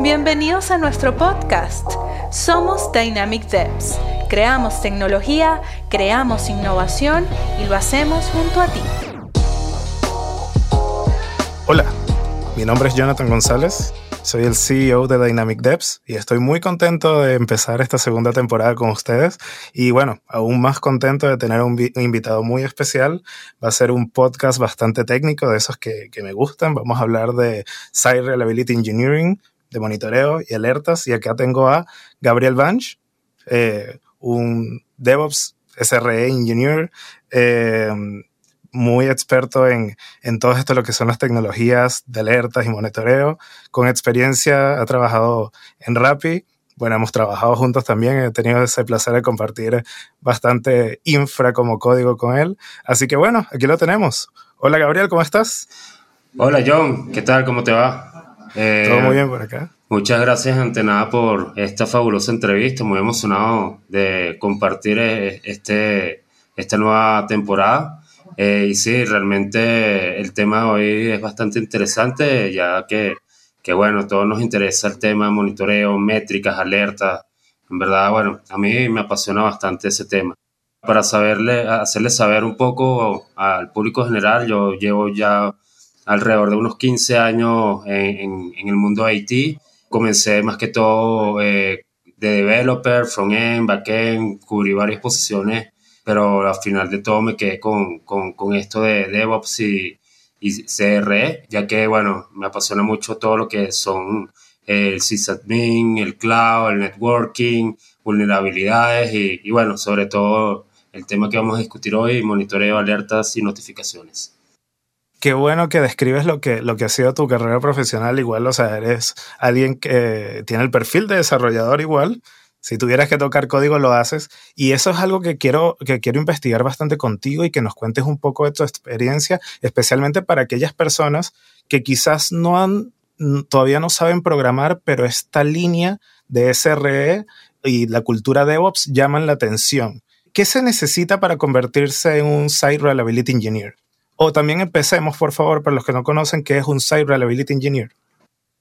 Bienvenidos a nuestro podcast. Somos Dynamic Devs. Creamos tecnología, creamos innovación y lo hacemos junto a ti. Hola, mi nombre es Jonathan González, soy el CEO de Dynamic Devs y estoy muy contento de empezar esta segunda temporada con ustedes y bueno, aún más contento de tener un, invitado muy especial. Va a ser un podcast bastante técnico de esos que, me gustan. Vamos a hablar de Site Reliability Engineering, de monitoreo y alertas y acá tengo a Gabriel Banch, eh, un DevOps SRE Engineer. Eh, muy experto en, en todo esto, lo que son las tecnologías de alertas y monitoreo. Con experiencia, ha trabajado en Rappi. Bueno, hemos trabajado juntos también. He tenido ese placer de compartir bastante infra como código con él. Así que bueno, aquí lo tenemos. Hola Gabriel, ¿cómo estás? Hola John, ¿qué tal? ¿Cómo te va? Eh, Todo muy bien por acá. Muchas gracias ante nada por esta fabulosa entrevista. Muy emocionado de compartir eh, este, esta nueva temporada. Eh, y sí, realmente el tema de hoy es bastante interesante, ya que, que, bueno, todos nos interesa el tema de monitoreo, métricas, alertas. En verdad, bueno, a mí me apasiona bastante ese tema. Para saberle, hacerle saber un poco al público general, yo llevo ya alrededor de unos 15 años en, en, el mundo IT. Comencé más que todo eh, de developer, front-end, back-end, cubrí varias posiciones pero al final de todo me quedé con, con, esto de DevOps y, y, CRE, ya que, bueno, me apasiona mucho todo lo que son el sysadmin, el cloud, el networking, vulnerabilidades y, y, bueno, sobre todo el tema que vamos a discutir hoy, monitoreo, alertas y notificaciones. Qué bueno que describes lo que, lo que ha sido tu carrera profesional igual, o sea, eres alguien que tiene el perfil de desarrollador igual, si tuvieras que tocar código, lo haces. Y eso es algo que quiero, que quiero investigar bastante contigo y que nos cuentes un poco de tu experiencia, especialmente para aquellas personas que quizás no han, todavía no saben programar, pero esta línea de SRE y la cultura DevOps llaman la atención. ¿Qué se necesita para convertirse en un Site Reliability Engineer? O también empecemos, por favor, para los que no conocen, ¿qué es un Site Reliability Engineer?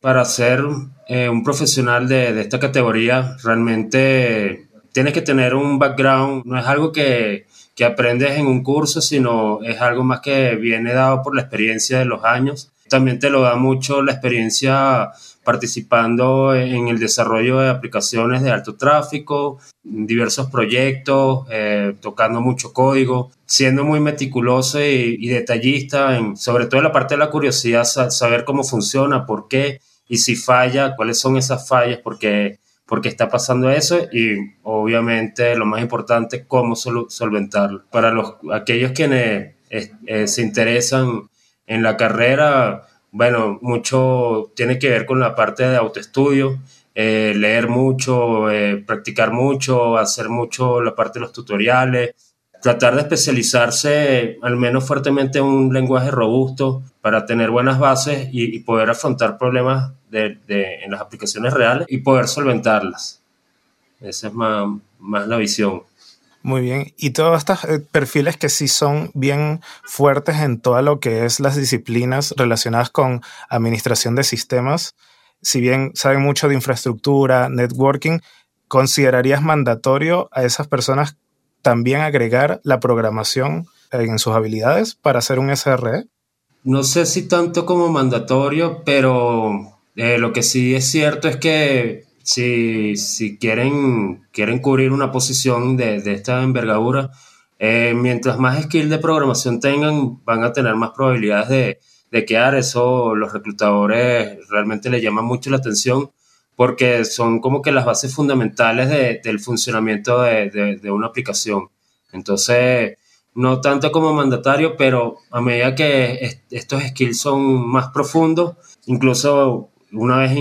para ser eh, un profesional de, esta categoría, realmente tienes que tener un background, no es algo que, que, aprendes en un curso, sino es algo más que viene dado por la experiencia de los años. También te lo da mucho la experiencia participando en el desarrollo de aplicaciones de alto tráfico, diversos proyectos, eh, tocando mucho código, siendo muy meticuloso y, detallista, sobre todo en la parte de la curiosidad, saber cómo funciona, por qué y si falla, cuáles son esas fallas, porque porque está pasando eso y obviamente lo más importante, cómo solventarlo. Para los, aquellos quienes eh, se interesan en la carrera, bueno, mucho tiene que ver con la parte de autoestudio, eh, leer mucho, eh, practicar mucho, hacer mucho la parte de los tutoriales, tratar de especializarse al menos fuertemente en un lenguaje robusto para tener buenas bases y, poder afrontar problemas de, en las aplicaciones reales y poder solventarlas. Esa es más, más la visión. Muy bien. Y todos estos eh, perfiles que sí son bien fuertes en todo lo que es las disciplinas relacionadas con administración de sistemas, si bien saben mucho de infraestructura, networking, ¿considerarías mandatorio a esas personas también agregar la programación en sus habilidades para hacer un SRE? No sé si tanto como mandatorio, pero eh, lo que sí es cierto es que si, si quieren, quieren cubrir una posición de, de esta envergadura, eh, mientras más skill de programación tengan, van a tener más probabilidades de, de quedar. Eso los reclutadores realmente les llama mucho la atención porque son como que las bases fundamentales de, del funcionamiento de, de, una aplicación. Entonces, no tanto como mandatario, pero a medida que estos skills son más profundos, incluso una vez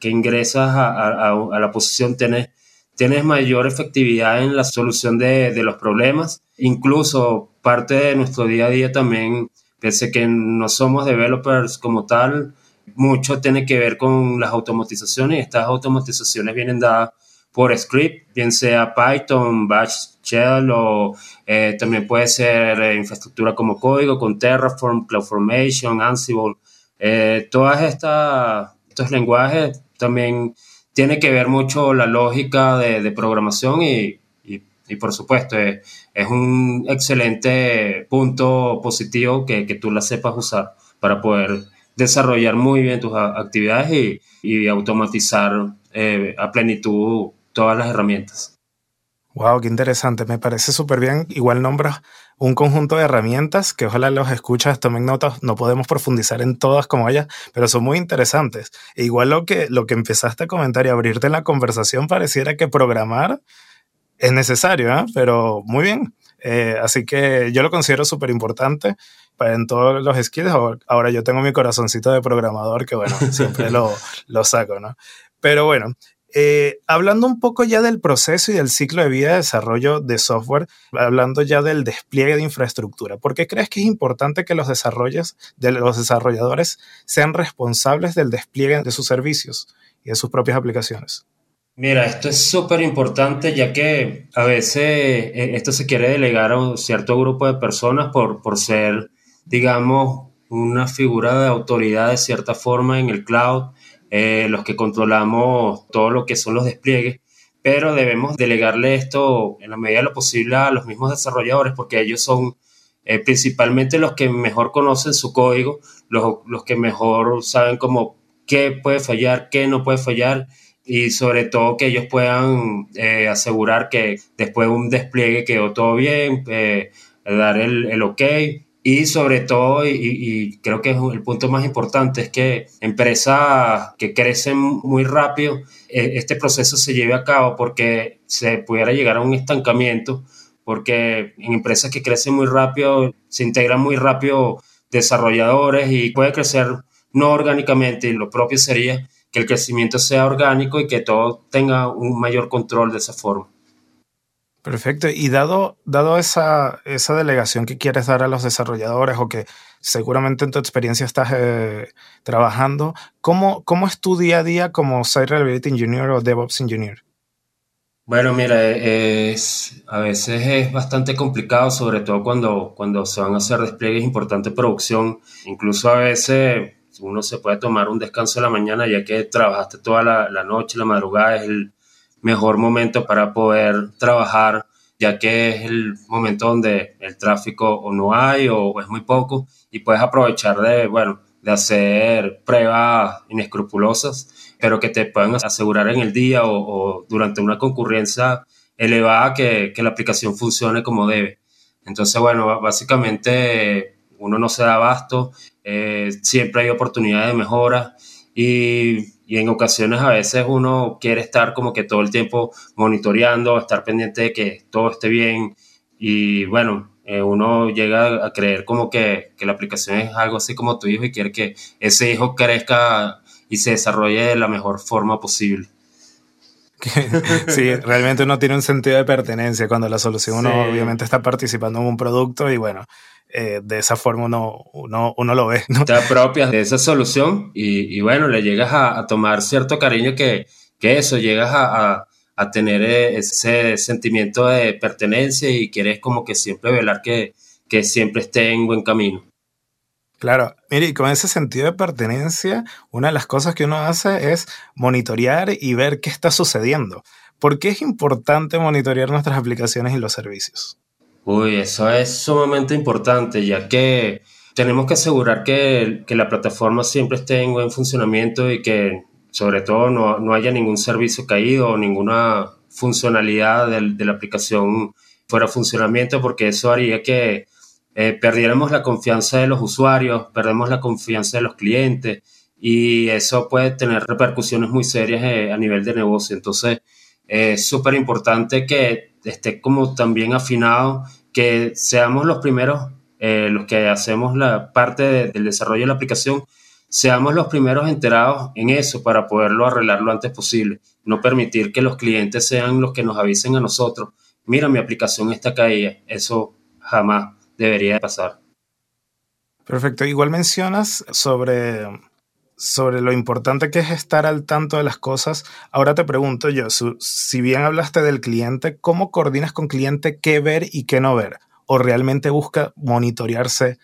que ingresas a, a, a, la posición, tienes, tienes mayor efectividad en la solución de, de los problemas. Incluso parte de nuestro día a día también, pese que no somos developers como tal, mucho tiene que ver con las automatizaciones. Estas automatizaciones vienen dadas por script, bien sea Python, Bash, Shell o eh, también puede ser eh, infraestructura como código con Terraform, CloudFormation, Ansible. Eh, todas estas estos lenguajes también tiene que ver mucho la lógica de, programación y, por supuesto es, un excelente punto positivo que, tú la sepas usar para poder desarrollar muy bien tus actividades y, automatizar eh, a plenitud todas las herramientas. Wow, qué interesante. Me parece súper bien. Igual nombras un conjunto de herramientas que ojalá los escuchas, tomen notas. No podemos profundizar en todas como ellas, pero son muy interesantes. E igual lo que, lo que empezaste a comentar y abrirte en la conversación pareciera que programar es necesario, ¿eh? pero muy bien. Eh, así que yo lo considero súper importante en todos los skills. Ahora yo tengo mi corazoncito de programador que, bueno, siempre lo, lo saco, ¿no? Pero bueno, eh, hablando un poco ya del proceso y del ciclo de vida de desarrollo de software, hablando ya del despliegue de infraestructura, ¿por qué crees que es importante que los desarrollos de los desarrolladores sean responsables del despliegue de sus servicios y de sus propias aplicaciones? Mira, esto es súper importante ya que a veces eh, esto se quiere delegar a un cierto grupo de personas por, por ser, digamos, una figura de autoridad de cierta forma en el cloud eh, los que controlamos todo lo que son los despliegues, pero debemos delegarle esto en la medida de lo posible a los mismos desarrolladores porque ellos son eh, principalmente los que mejor conocen su código, los, los que mejor saben cómo qué puede fallar, qué no puede fallar y sobre todo que ellos puedan eh, asegurar que después de un despliegue quedó todo bien, dar el, el ok y sobre todo, y, creo que es el punto más importante, es que empresas que crecen muy rápido, e, este proceso se lleve a cabo porque se pudiera llegar a un estancamiento, porque en empresas que crecen muy rápido, se integran muy rápido desarrolladores y puede crecer no orgánicamente, y lo propio sería que el crecimiento sea orgánico y que todo tenga un mayor control de esa forma. Perfecto. Y dado, dado esa, esa delegación que quieres dar a los desarrolladores o que seguramente en tu experiencia estás eh, trabajando, ¿cómo, ¿cómo es tu día a día como Site Reliability Engineer o DevOps Engineer? Bueno, mira, es, a veces es bastante complicado, sobre todo cuando, cuando se van a hacer despliegues importantes de producción. Incluso a veces uno se puede tomar un descanso en la mañana ya que trabajaste toda la, la noche, la madrugada es el, mejor momento para poder trabajar, ya que es el momento donde el tráfico o no hay o, es muy poco y puedes aprovechar de, bueno, de hacer pruebas inescrupulosas, pero que te puedan asegurar en el día o, durante una concurrencia elevada que, que, la aplicación funcione como debe. Entonces, bueno, básicamente uno no se da abasto, eh, siempre hay oportunidades de mejora y y en ocasiones a veces uno quiere estar como que todo el tiempo monitoreando, estar pendiente de que todo esté bien y bueno, eh, uno llega a creer como que, que, la aplicación es algo así como tu hijo y quiere que ese hijo crezca y se desarrolle de la mejor forma posible. sí, realmente uno tiene un sentido de pertenencia cuando la solución uno obviamente está participando en un producto y bueno, eh, de esa forma uno, uno, lo ve. Te apropias de esa solución y, bueno, le llegas a, tomar cierto cariño que, que eso, llegas a, tener eh, ese sentimiento de pertenencia y quieres como que siempre velar que, que siempre esté en buen camino. Claro, mire, y con ese sentido de pertenencia, una de las cosas que uno hace es monitorear y ver qué está sucediendo. ¿Por qué es importante monitorear nuestras aplicaciones y los servicios? Uy, eso es sumamente importante, ya que tenemos que asegurar que, la plataforma siempre esté en buen funcionamiento y que sobre todo no, haya ningún servicio caído o ninguna funcionalidad de, la aplicación fuera de funcionamiento, porque eso haría que eh, perdiéramos la confianza de los usuarios, perdemos la confianza de los clientes y eso puede tener repercusiones muy serias eh, a nivel de negocio. Entonces, es súper importante que esté como también afinado, que seamos los primeros, eh, los que hacemos la parte del desarrollo de la aplicación, seamos los primeros enterados en eso para poderlo arreglar lo antes posible. No permitir que los clientes sean los que nos avisen a nosotros, mira, mi aplicación está caída. Eso jamás debería pasar. Perfecto. Igual mencionas sobre sobre lo importante que es estar al tanto de las cosas. Ahora te pregunto yo, si bien hablaste del cliente, ¿cómo coordinas con cliente qué ver y qué no ver? ¿O realmente busca monitorearse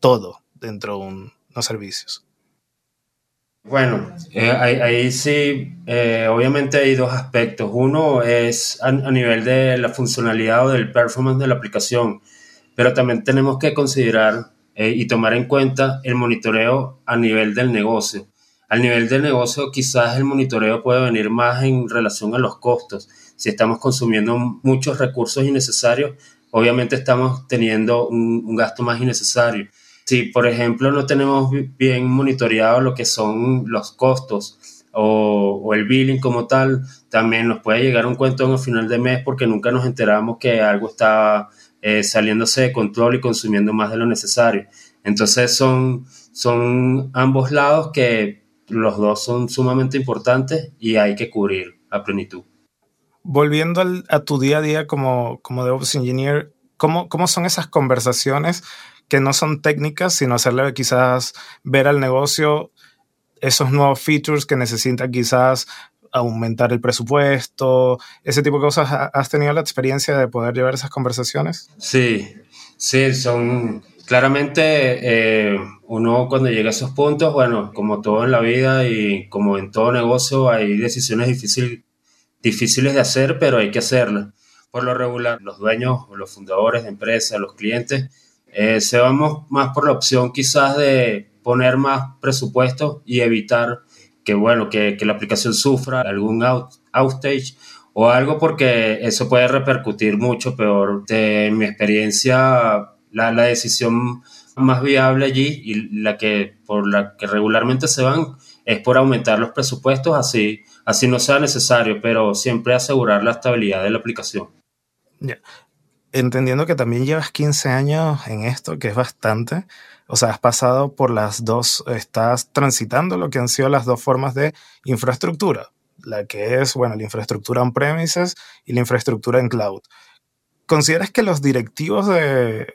todo dentro de unos servicios? Bueno, eh, ahí, sí, eh, obviamente hay dos aspectos. Uno es a, nivel de la funcionalidad o del performance de la aplicación, pero también tenemos que considerar eh, y tomar en cuenta el monitoreo a nivel del negocio. Al nivel del negocio, quizás el monitoreo puede venir más en relación a los costos. Si estamos consumiendo muchos recursos innecesarios, obviamente estamos teniendo un gasto más innecesario si, por ejemplo, no tenemos bien monitoreado lo que son los costos o, el billing como tal, también nos puede llegar un cuento en el final de mes porque nunca nos enteramos que algo está eh, saliéndose de control y consumiendo más de lo necesario. Entonces son, son ambos lados que los dos son sumamente importantes y hay que cubrir a plenitud. Volviendo a tu día a día como, como DevOps Engineer, ¿cómo, ¿cómo son esas conversaciones que no son técnicas, sino hacerle quizás ver al negocio esos nuevos features que necesita quizás aumentar el presupuesto, ese tipo de cosas. ¿Has tenido la experiencia de poder llevar esas conversaciones? Sí, sí, son claramente eh, uno cuando llega a esos puntos, bueno, como todo en la vida y como en todo negocio, hay decisiones difícil, difíciles de hacer, pero hay que hacerlas. Por lo regular, los dueños los fundadores de empresas, los clientes, eh, se vamos más por la opción quizás de poner más presupuesto y evitar que, bueno, que, que la aplicación sufra algún out, outage o algo porque eso puede repercutir mucho peor. De mi experiencia, la, la decisión más viable allí y la que por la que regularmente se van es por aumentar los presupuestos así así no sea necesario pero siempre asegurar la estabilidad de la aplicación entendiendo que también llevas 15 años en esto, que es bastante, o sea, has pasado por las dos, estás transitando lo que han sido las dos formas de infraestructura, la que es, bueno, la infraestructura on-premises y la infraestructura en cloud. ¿Consideras que los directivos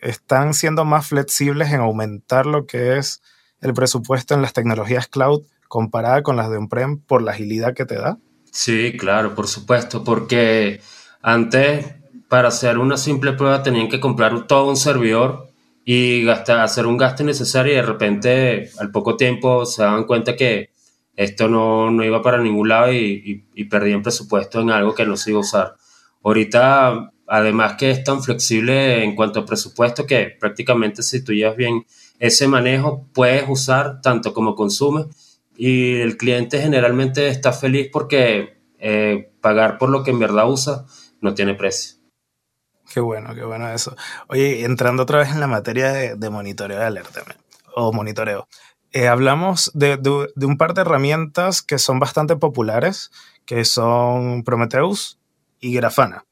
están siendo más flexibles en aumentar lo que es el presupuesto en las tecnologías cloud comparada con las de on-prem por la agilidad que te da? Sí, claro, por supuesto, porque antes para hacer una simple prueba tenían que comprar todo un servidor y gastar, hacer un gasto innecesario y de repente al poco tiempo se daban cuenta que esto no, no iba para ningún lado y, y, perdían presupuesto en algo que no se iba a usar. Ahorita, además que es tan flexible en cuanto a presupuesto que prácticamente si tú llevas bien ese manejo, puedes usar tanto como consume y el cliente generalmente está feliz porque eh, pagar por lo que en verdad usa no tiene precio. Qué bueno, qué bueno eso. Oye, entrando otra vez en la materia de, monitoreo de alerta o monitoreo. Eh, hablamos de, un par de herramientas que son bastante populares, que son Prometheus y Grafana.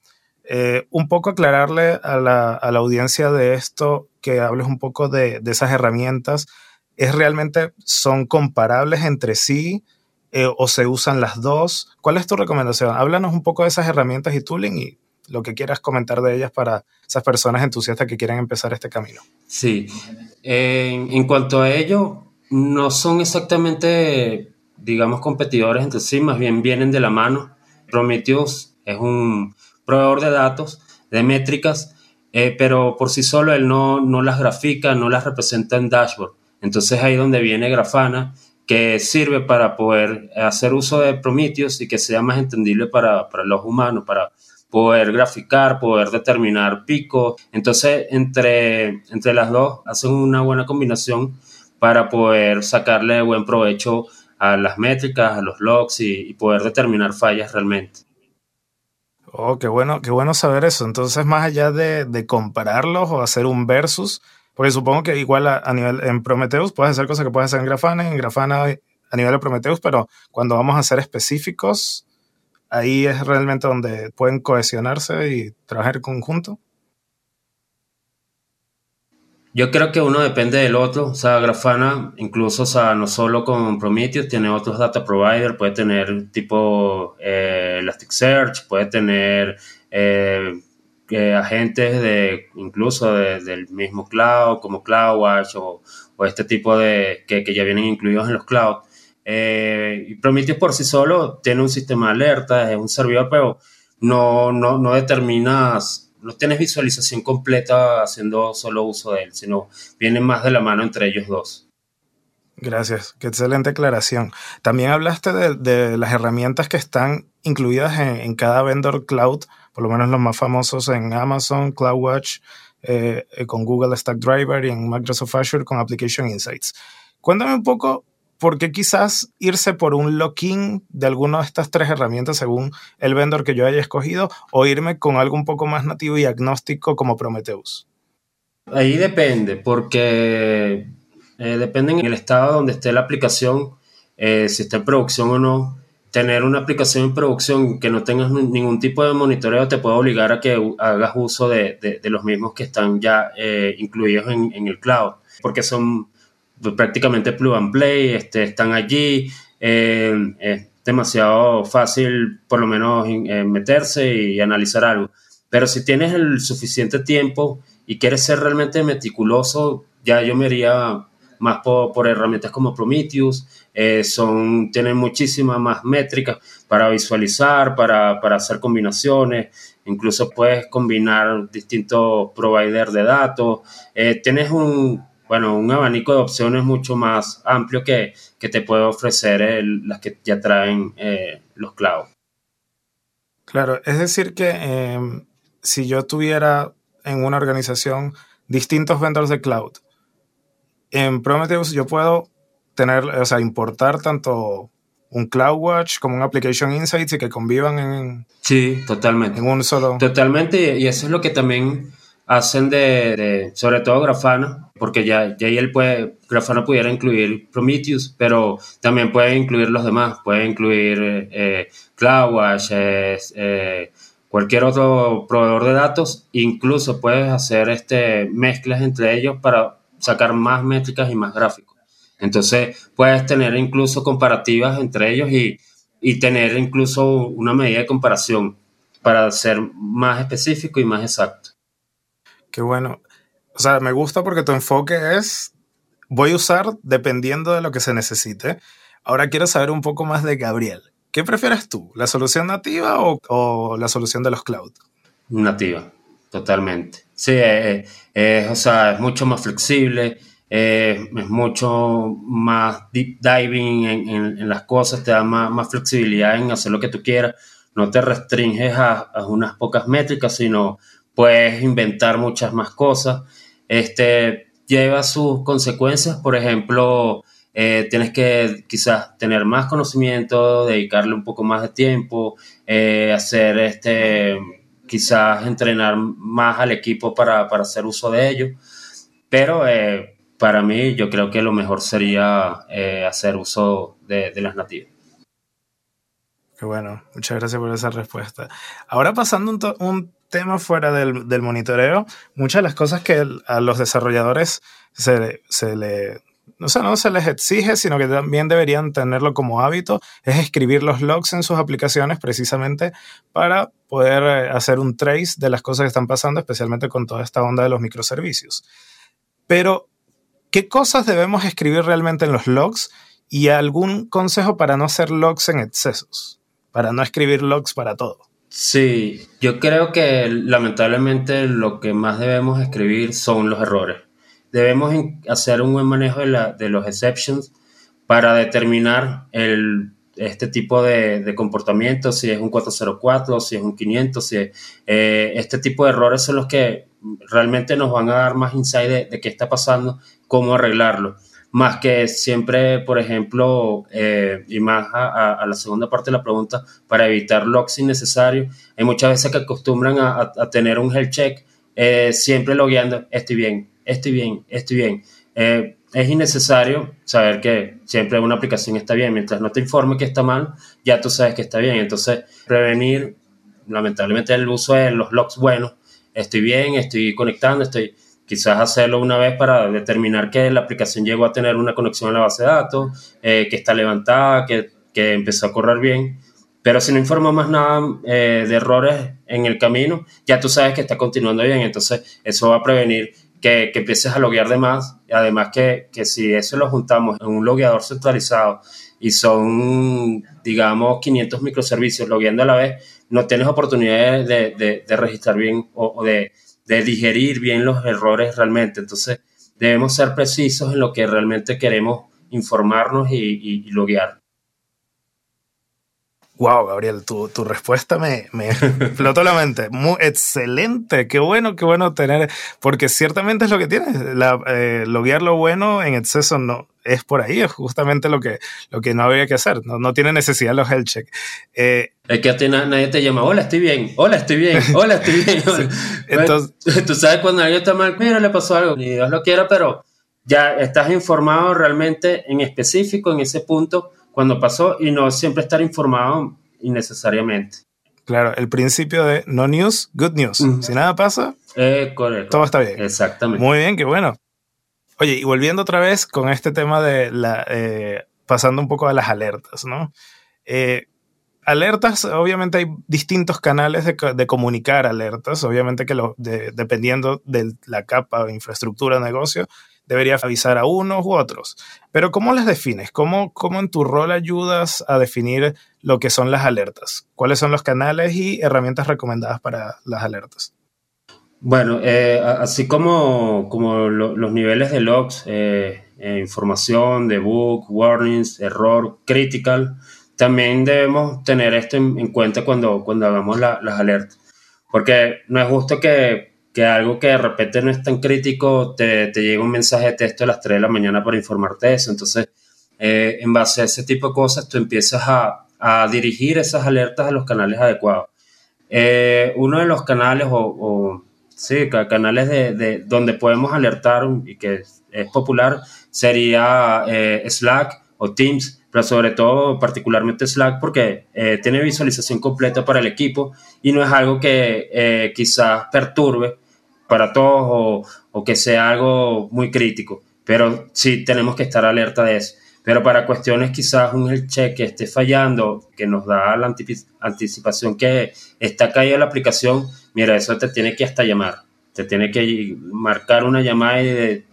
Eh, un poco aclararle a la, audiencia de esto, que hables un poco de, esas herramientas. ¿Es realmente, son comparables entre sí eh, o se usan las dos? ¿Cuál es tu recomendación? Háblanos un poco de esas herramientas y tooling y lo que quieras comentar de ellas para esas personas entusiastas que quieren empezar este camino. Sí, en cuanto a ello, no son exactamente, digamos, competidores entre sí, más bien vienen de la mano. Prometheus es un proveedor de datos, de métricas, eh, pero por sí solo él no, no las grafica, no las representa en dashboard. Entonces ahí donde viene Grafana, que sirve para poder hacer uso de Prometheus y que sea más entendible para, para los humanos, para poder graficar, poder determinar pico. Entonces, entre, entre las dos hacen una buena combinación para poder sacarle buen provecho a las métricas, a los logs y, poder determinar fallas realmente. Oh, qué bueno, qué bueno saber eso. Entonces, más allá de, compararlos o hacer un versus, porque supongo que igual a, nivel en Prometheus puedes hacer cosas que puedes hacer en Grafana, en Grafana a nivel de Prometheus, pero cuando vamos a ser específicos, ahí es realmente donde pueden cohesionarse y trabajar en conjunto. Yo creo que uno depende del otro. O sea, Grafana, incluso, o sea, no solo con Prometheus, tiene otros data providers, puede tener tipo eh, Elasticsearch, puede tener eh, agentes de incluso del mismo cloud, como CloudWatch o, o este tipo de que, que, ya vienen incluidos en los clouds. Eh, y Prometheus por sí solo tiene un sistema de alerta, es un servidor, pero no, no, no determinas, no tienes visualización completa haciendo solo uso de él, sino viene más de la mano entre ellos dos. Gracias, qué excelente aclaración. También hablaste de, las herramientas que están incluidas en, cada vendor cloud, por lo menos los más famosos en Amazon, CloudWatch, eh, eh, con Google Stack Driver y en Microsoft Azure con Application Insights. Cuéntame un poco por qué quizás irse por un lock-in de alguna de estas tres herramientas según el vendor que yo haya escogido o irme con algo un poco más nativo y agnóstico como Prometheus. Ahí depende, porque eh, depende en el estado donde esté la aplicación, eh, si está en producción o no. Tener una aplicación en producción que no tengas ningún tipo de monitoreo te puede obligar a que hagas uso de, los mismos que están ya eh, incluidos en, el cloud, porque son prácticamente plug and play, este, están allí, es demasiado fácil por lo menos meterse y analizar algo. Pero si tienes el suficiente tiempo y quieres ser realmente meticuloso, ya yo me iría más por, herramientas como Prometheus, eh, son, tienen muchísimas más métricas para visualizar, para, hacer combinaciones, incluso puedes combinar distintos providers de datos, eh, tienes un, bueno, un abanico de opciones mucho más amplio que, te puede ofrecer las que ya traen eh, los cloud. Claro, es decir que em, si yo tuviera en una organización distintos vendors de cloud, en Prometheus yo puedo tener, o sea, importar tanto un CloudWatch como un Application Insights y que convivan en... Sí, totalmente. En un solo... Totalmente, y eso es lo que también hacen de, sobre todo Grafana, porque ya, ya él puede, Grafana pudiera incluir Prometheus, pero también puede incluir los demás, puede incluir eh, CloudWatch, eh, cualquier otro proveedor de datos, incluso puedes hacer este, mezclas entre ellos para sacar más métricas y más gráficos. Entonces puedes tener incluso comparativas entre ellos y, tener incluso una medida de comparación para ser más específico y más exacto. Qué bueno. O sea, me gusta porque tu enfoque es, voy a usar dependiendo de lo que se necesite. Ahora quiero saber un poco más de Gabriel. ¿Qué prefieres tú? ¿La solución nativa o, la solución de los cloud? Nativa, totalmente. Sí, eh, eh, o sea, es mucho más flexible, eh, es mucho más deep diving en, las cosas, te da más, flexibilidad en hacer lo que tú quieras, no te restringes a, unas pocas métricas, sino puedes inventar muchas más cosas. Este, lleva sus consecuencias, por ejemplo, tienes que quizás tener más conocimiento, dedicarle un poco más de tiempo, hacer este quizás entrenar más al equipo para, hacer uso de ello. Pero eh, para mí yo creo que lo mejor sería eh, hacer uso de, las nativas. Qué bueno, muchas gracias por esa respuesta. Ahora pasando un, un tema fuera del, del, monitoreo, muchas de las cosas que a los desarrolladores se, se le o sea, no se les exige, sino que también deberían tenerlo como hábito, es escribir los logs en sus aplicaciones precisamente para poder eh, hacer un trace de las cosas que están pasando, especialmente con toda esta onda de los microservicios. Pero, ¿qué cosas debemos escribir realmente en los logs? Y algún consejo para no hacer logs en excesos, para no escribir logs para todo. Sí, yo creo que lamentablemente lo que más debemos escribir son los errores debemos hacer un buen manejo de, la, de los exceptions para determinar el, este tipo de, de, comportamiento, si es un 404, si es un 500, si eh, este tipo de errores son los que realmente nos van a dar más insight de, qué está pasando, cómo arreglarlo. Más que siempre, por ejemplo, eh, y más a, la segunda parte de la pregunta, para evitar logs innecesarios, hay muchas veces que acostumbran a, a tener un health check eh, siempre logueando, estoy bien, estoy bien, estoy bien. Eh, es innecesario saber que siempre una aplicación está bien. Mientras no te informe que está mal, ya tú sabes que está bien. Entonces, prevenir, lamentablemente, el uso de los logs buenos. Estoy bien, estoy conectando, estoy quizás hacerlo una vez para determinar que la aplicación llegó a tener una conexión a la base de datos, eh, que está levantada, que, que, empezó a correr bien. Pero si no informa más nada eh, de errores en el camino, ya tú sabes que está continuando bien. Entonces, eso va a prevenir que, que empieces a loguear de más. Además que, que, si eso lo juntamos en un logueador centralizado y son, digamos, 500 microservicios logueando a la vez, no tienes oportunidad de, de, registrar bien o, de, de digerir bien los errores realmente. Entonces, debemos ser precisos en lo que realmente queremos informarnos y, y, loguear. Wow, Gabriel, tu, tu respuesta me, me explotó la mente. Muy excelente, qué bueno, qué bueno tener, porque ciertamente es lo que tienes. La, eh, loguear lo bueno en exceso no es por ahí, es justamente lo que, lo que no habría que hacer. No, no tiene necesidad los health check. Eh, es que a ti nadie te llama, hola, estoy bien, hola, estoy bien, hola, estoy bien. Entonces, tú sabes cuando alguien está mal, mira, le pasó algo, ni Dios lo quiera, pero ya estás informado realmente en específico en ese punto cuando pasó y no siempre estar informado innecesariamente. Claro, el principio de no news, good news. Si nada pasa, eh, todo está bien. Exactamente. Muy bien, qué bueno. Oye, y volviendo otra vez con este tema de la, eh, pasando un poco a las alertas, ¿no? Eh, alertas, obviamente hay distintos canales de, comunicar alertas, obviamente que dependiendo de la capa o infraestructura de negocio, debería avisar a unos u otros. Pero ¿cómo las defines? ¿Cómo, ¿Cómo en tu rol ayudas a definir lo que son las alertas? ¿Cuáles son los canales y herramientas recomendadas para las alertas? Bueno, eh, así como, como los niveles de logs, eh, eh, información, debug, warnings, error, critical, también debemos tener esto en, cuenta cuando, cuando hagamos las alertas. Porque no es justo que que algo que de repente no es tan crítico, te, te llega un mensaje de texto a las 3 de la mañana para informarte de eso. Entonces, en base a ese tipo de cosas, tú empiezas a, a dirigir esas alertas a los canales adecuados. Uno de los canales, o, sí, canales de, de, donde podemos alertar y que es, popular, sería eh, Slack o Teams, pero sobre todo particularmente Slack porque tiene visualización completa para el equipo y no es algo que quizás perturbe para todos o, que sea algo muy crítico, pero sí tenemos que estar alerta de eso. Pero para cuestiones quizás un health check que esté fallando, que nos da la anticipación que está caída la aplicación, mira, eso te tiene que hasta llamar. Te tiene que marcar una llamada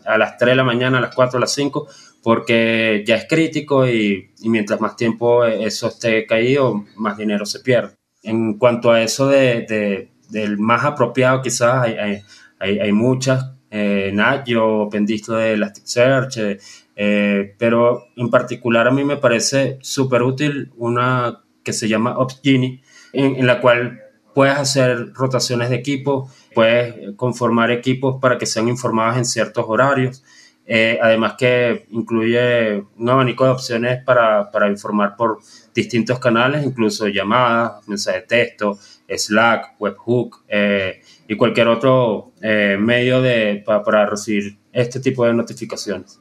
a las 3 de la mañana, a las 4, a las 5, porque ya es crítico y, mientras más tiempo eso esté caído, más dinero se pierde. En cuanto a eso de, del más apropiado, quizás hay hay, hay muchas, eh, Nagios, Pendistro de Elasticsearch, eh, eh, pero en particular a mí me parece súper útil una que se llama OpsGenie, en, en, la cual puedes hacer rotaciones de equipo, puedes conformar equipos para que sean informados en ciertos horarios. Eh, además que incluye un abanico de opciones para, para, informar por distintos canales, incluso llamadas, mensajes de texto, Slack, webhook, eh, y cualquier otro eh, medio de, para, recibir este tipo de notificaciones.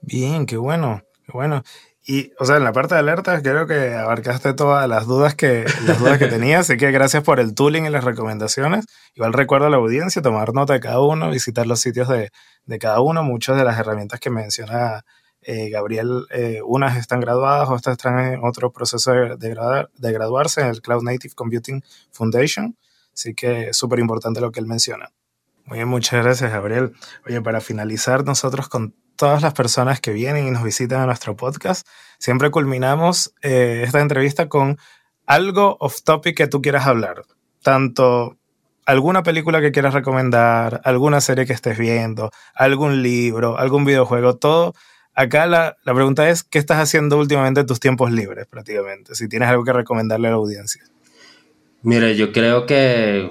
Bien, qué bueno, qué bueno. Y, o sea, en la parte de alertas creo que abarcaste todas las dudas que, las dudas que tenía, así que gracias por el tooling y las recomendaciones. Igual recuerdo a la audiencia tomar nota de cada uno, visitar los sitios de, de cada uno. Muchas de las herramientas que menciona eh, Gabriel, eh, unas están graduadas, otras están en otro proceso de, de, de graduarse en el Cloud Native Computing Foundation. Así que súper importante lo que él menciona. Muy bien, muchas gracias, Gabriel. Oye, para finalizar, nosotros con todas las personas que vienen y nos visitan a nuestro podcast, siempre culminamos eh, esta entrevista con algo off topic que tú quieras hablar. Tanto alguna película que quieras recomendar, alguna serie que estés viendo, algún libro, algún videojuego, todo. Acá la, la pregunta es, ¿qué estás haciendo últimamente en tus tiempos libres prácticamente? Si tienes algo que recomendarle a la audiencia. Mire, yo creo que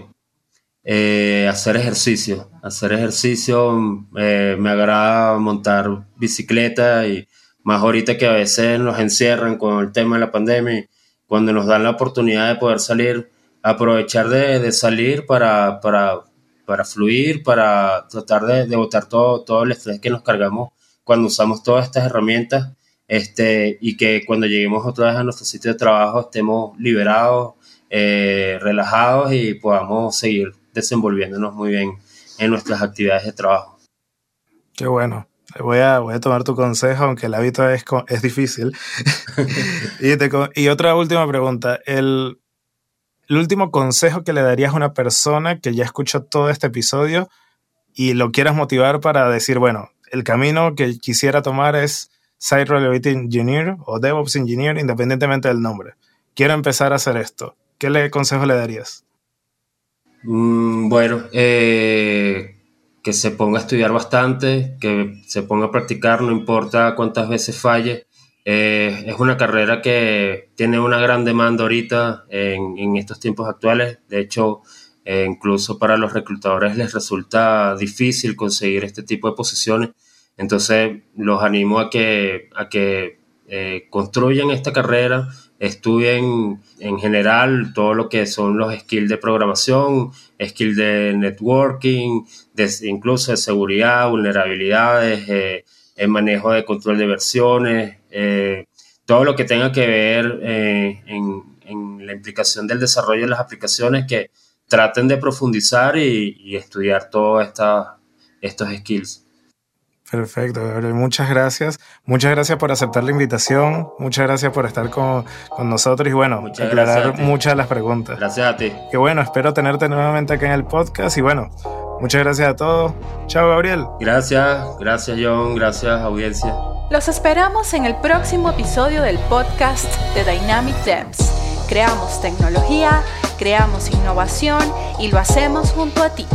eh, hacer ejercicio, hacer ejercicio, eh, me agrada montar bicicleta y más ahorita que a veces nos encierran con el tema de la pandemia, cuando nos dan la oportunidad de poder salir, aprovechar de, salir para, para, para, fluir, para tratar de, de botar todo, todo el estrés que nos cargamos cuando usamos todas estas herramientas este, y que cuando lleguemos otra vez a nuestro sitio de trabajo estemos liberados eh, relajados y podamos seguir desenvolviéndonos muy bien en nuestras actividades de trabajo. Qué bueno. Voy a, voy a tomar tu consejo, aunque el hábito es, es difícil. y, y, otra última pregunta. El, el último consejo que le darías a una persona que ya escuchó todo este episodio y lo quieras motivar para decir, bueno, el camino que quisiera tomar es Site Reliability Engineer o DevOps Engineer, independientemente del nombre. Quiero empezar a hacer esto. ¿qué le, consejo le darías? Mm, bueno, eh, que se ponga a estudiar bastante, que se ponga a practicar, no importa cuántas veces falle. Eh, es una carrera que tiene una gran demanda ahorita en, estos tiempos actuales. De hecho, eh, incluso para los reclutadores les resulta difícil conseguir este tipo de posiciones. Entonces, los animo a que, a que construyan esta carrera, estudien en general todo lo que son los skills de programación, skills de networking, incluso de seguridad, vulnerabilidades, eh, el manejo de control de versiones, todo lo que tenga que ver en, en la implicación del desarrollo de las aplicaciones que traten de profundizar y, estudiar todos estos skills. Perfecto, Gabriel. Muchas gracias. Muchas gracias por aceptar la invitación. Muchas gracias por estar con, nosotros y bueno, aclarar muchas de las preguntas. Gracias a ti. Que bueno, espero tenerte nuevamente acá en el podcast y bueno, muchas gracias a todos. Chao, Gabriel. Gracias, gracias, John. Gracias, audiencia. Los esperamos en el próximo episodio del podcast de Dynamic Devs. Creamos tecnología creamos innovación y lo hacemos junto a ti.